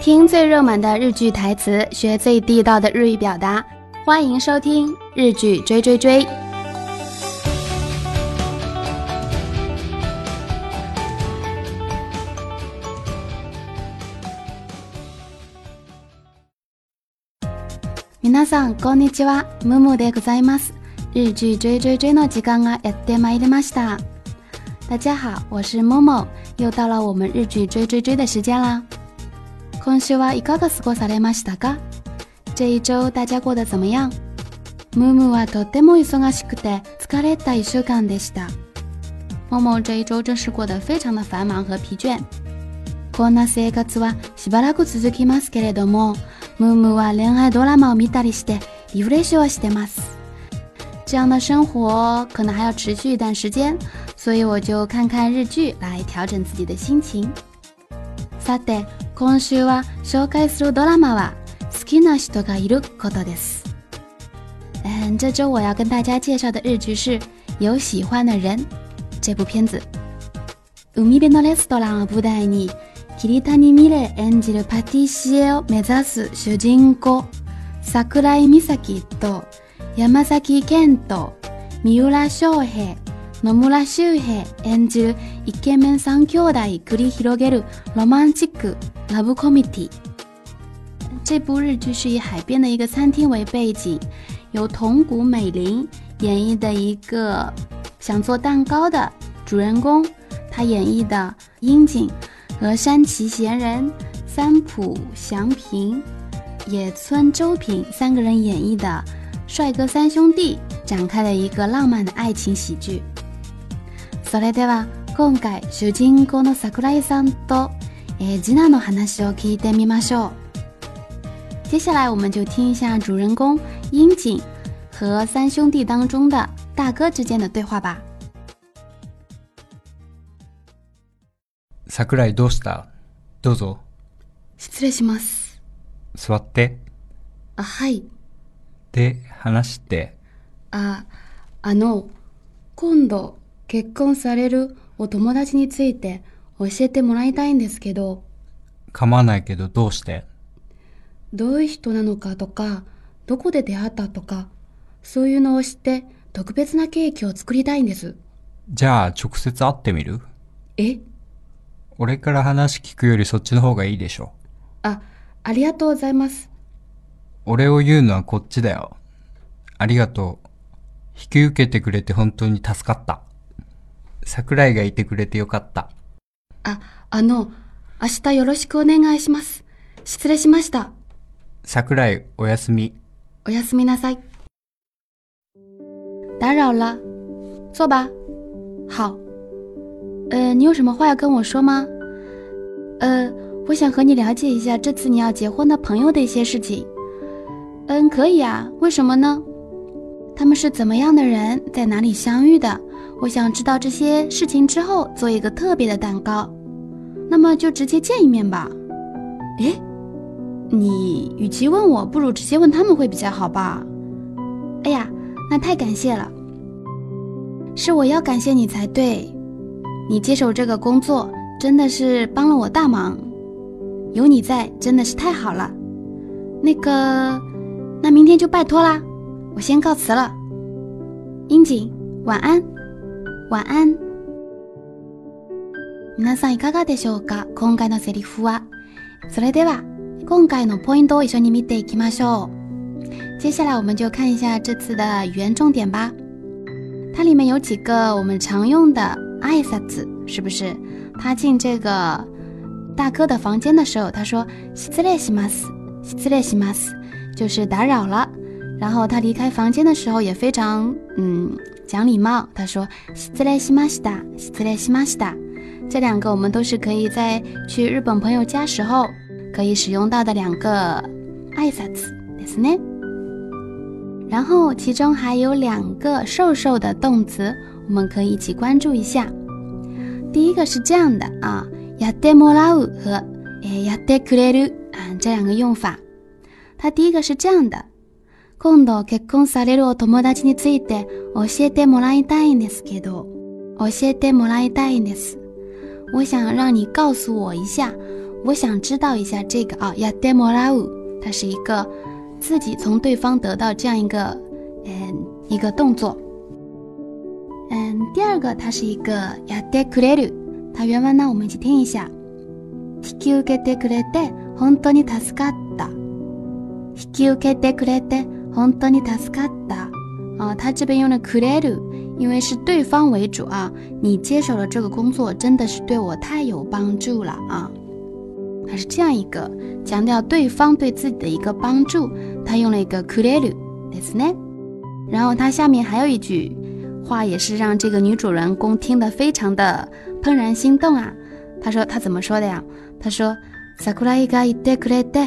听最热门的日剧台词，学最地道的日语表达，欢迎收听日剧追追追。皆さんこんにちは、ムムでございます。日剧追追追の時間がやってまいりました。大家好，我是 Momo，又到了我们日剧追追追的时间啦。今週はいかが過ごされましたか这一周大家过得怎么样ムームはとっても忙しくて疲れた一週間でした。モモ这一周真是过得非常的繁忙和疲倦。こんな生活はしばらく続きますけれども、ムームは恋愛ドラマを見たりしてリフレッシュをしてます。这样的生活可能还要持续一段时间，所以我就看看日剧来调整自己的心情。さて、今週は紹介するドラマは好きな人がいることです。嗯，这周我要跟大家介绍的日剧是《有喜欢的人》这部片子。海辺のレストランを舞台に桐谷美玲演じるパティシエを目指す主人公桜井美咲と山崎健人三浦翔平野村周平演じる一見面三強打，口里披露的浪漫契約，Love c o m m i t t 这部日剧是以海边的一个餐厅为背景，由桐谷美玲演绎的一个想做蛋糕的主人公，他演绎的樱井和山崎贤人、三浦翔平、野村周平三个人演绎的帅哥三兄弟，展开了一个浪漫的爱情喜剧。sorry 对吧？今回主人公の桜井さんと、えー、次男の話を聞いてみましょう。接下来我们就听一下主人公樱井和三兄弟当中的大哥之间的对话吧。桜井どうしたどうぞ。失礼します。座って。あ、はい。で、話して。あ、あの、今度結婚されるお友達について教えてもらいたいんですけど。構わないけどどうしてどういう人なのかとか、どこで出会ったとか、そういうのを知って特別なケーキを作りたいんです。じゃあ直接会ってみるえ俺から話聞くよりそっちの方がいいでしょ。あ、ありがとうございます。俺を言うのはこっちだよ。ありがとう。引き受けてくれて本当に助かった。桜井がいてくれてよかった。あ、あの、明日よろしくお願いします。失礼しました。桜井、おやすみ。おやすみなさい。打扰了，坐吧。好。呃，你有什么话要跟我说吗？呃，我想和你了解一下这次你要结婚的朋友的一些事情。嗯，可以啊。为什么呢？他们是怎么样的人，在哪里相遇的？我想知道这些事情之后做一个特别的蛋糕，那么就直接见一面吧。诶，你与其问我，不如直接问他们会比较好吧？哎呀，那太感谢了，是我要感谢你才对。你接手这个工作真的是帮了我大忙，有你在真的是太好了。那个，那明天就拜托啦，我先告辞了。樱井，晚安。晚安，皆さんいかがでしょうか？今回のセリフは、それでは今回のポイントを一緒に見てきましょう。接下来我们就看一下这次的语言重点吧。它里面有几个我们常用的挨拶，是不是？他进这个大哥的房间的时候，他说“すみませんします、すみませんします”，就是打扰了。然后他离开房间的时候也非常嗯。讲礼貌，他说 “siete s h i m a s t a s s m a s a 这两个我们都是可以在去日本朋友家时候可以使用到的两个挨拶，对是呢。然后其中还有两个瘦瘦的动词，我们可以一起关注一下。第一个是这样的啊やってもらう和 y a d a k u 啊这两个用法，它第一个是这样的。今度結婚されるお友達について教えてもらいたいんですけど、教えてもらいたいんです。我想让你告诉我一下，我想知道一下这个啊、哦，やってもらう，它是一个自己从对方得到这样一个嗯一个动作。嗯，第二个它是一个やってくれる，它原文呢我们一起听一下。引き受けてくれて本当に助かった。引き受けてくれて从达尼塔斯卡达啊，他这边用的 “kulelu”，因为是对方为主啊。你接手了这个工作，真的是对我太有帮助了啊！它是这样一个强调对方对自己的一个帮助，他用了一个 “kulelu”，对不对？然后他下面还有一句话，也是让这个女主人公听得非常的怦然心动啊。他说他怎么说的呀？他说：“萨库拉伊卡伊德库雷德，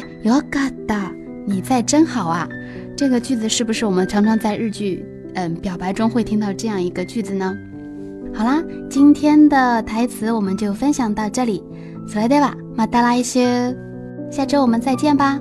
你在真好啊！”这个句子是不是我们常常在日剧，嗯，表白中会听到这样一个句子呢？好啦，今天的台词我们就分享到这里，それではまた来週，下周我们再见吧。